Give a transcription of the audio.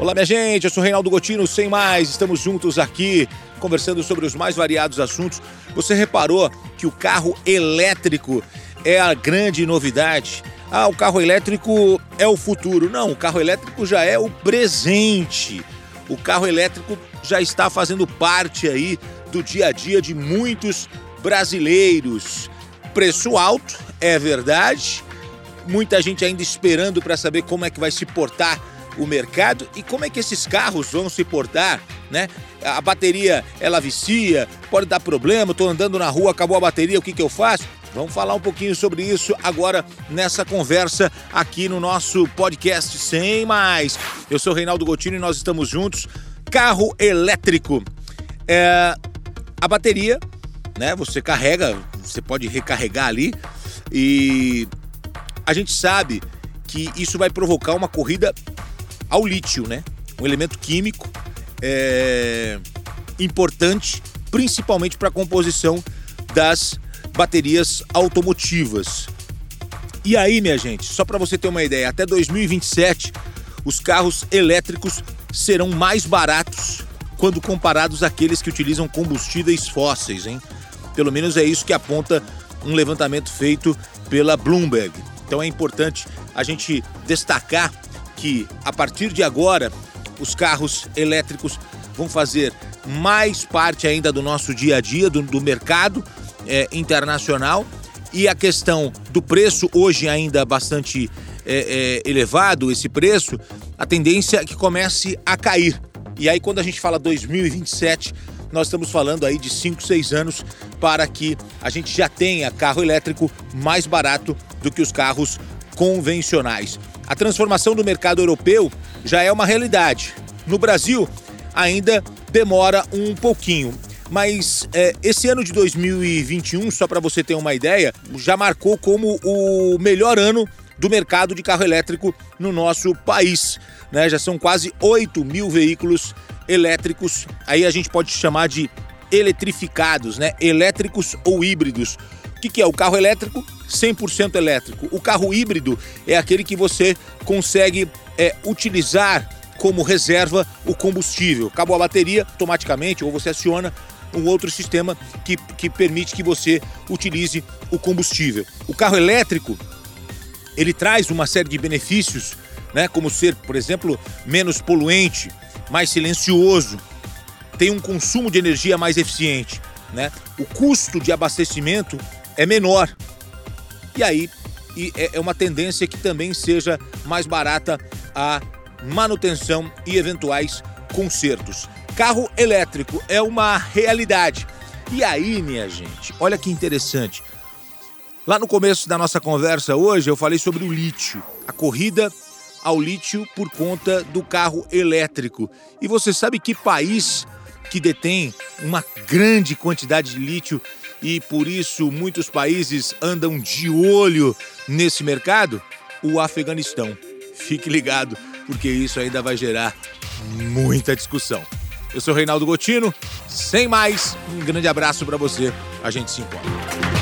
Olá, minha gente, eu sou Reinaldo Gotino, sem mais, estamos juntos aqui conversando sobre os mais variados assuntos. Você reparou que o carro elétrico é a grande novidade? Ah, o carro elétrico é o futuro. Não, o carro elétrico já é o presente. O carro elétrico já está fazendo parte aí do dia a dia de muitos brasileiros. Preço alto, é verdade. Muita gente ainda esperando para saber como é que vai se portar o mercado e como é que esses carros vão se portar, né? A bateria, ela vicia, pode dar problema, estou andando na rua, acabou a bateria, o que, que eu faço? Vamos falar um pouquinho sobre isso agora nessa conversa aqui no nosso podcast Sem Mais. Eu sou Reinaldo Gotino e nós estamos juntos. Carro elétrico. É, a bateria, né? Você carrega, você pode recarregar ali e a gente sabe que isso vai provocar uma corrida ao lítio, né? Um elemento químico é, importante, principalmente para a composição das baterias automotivas. E aí, minha gente, só para você ter uma ideia, até 2027 os carros elétricos serão mais baratos quando comparados àqueles que utilizam combustíveis fósseis, hein? Pelo menos é isso que aponta um levantamento feito pela Bloomberg. Então é importante a gente destacar que a partir de agora os carros elétricos vão fazer mais parte ainda do nosso dia a dia, do, do mercado é, internacional. E a questão do preço, hoje ainda bastante é, é, elevado, esse preço, a tendência é que comece a cair. E aí, quando a gente fala 2027, nós estamos falando aí de 5, 6 anos para que a gente já tenha carro elétrico mais barato do que os carros convencionais. A transformação do mercado europeu já é uma realidade. No Brasil, ainda demora um pouquinho. Mas é, esse ano de 2021, só para você ter uma ideia, já marcou como o melhor ano do mercado de carro elétrico no nosso país. Né? Já são quase 8 mil veículos elétricos, aí a gente pode chamar de eletrificados, né? elétricos ou híbridos. O que, que é? O carro elétrico 100% elétrico. O carro híbrido é aquele que você consegue é, utilizar como reserva o combustível. Acabou a bateria, automaticamente, ou você aciona um outro sistema que, que permite que você utilize o combustível. O carro elétrico, ele traz uma série de benefícios, né, como ser, por exemplo, menos poluente, mais silencioso, tem um consumo de energia mais eficiente, né? O custo de abastecimento é menor. E aí e é, é uma tendência que também seja mais barata a manutenção e eventuais consertos. Carro elétrico é uma realidade. E aí, minha gente, olha que interessante. Lá no começo da nossa conversa hoje, eu falei sobre o lítio, a corrida ao lítio por conta do carro elétrico. E você sabe que país que detém uma grande quantidade de lítio e por isso muitos países andam de olho nesse mercado? O Afeganistão. Fique ligado, porque isso ainda vai gerar muita discussão. Eu sou Reinaldo Gotino, sem mais, um grande abraço para você, a gente se encontra.